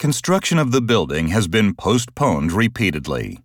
Construction of the building has been postponed repeatedly.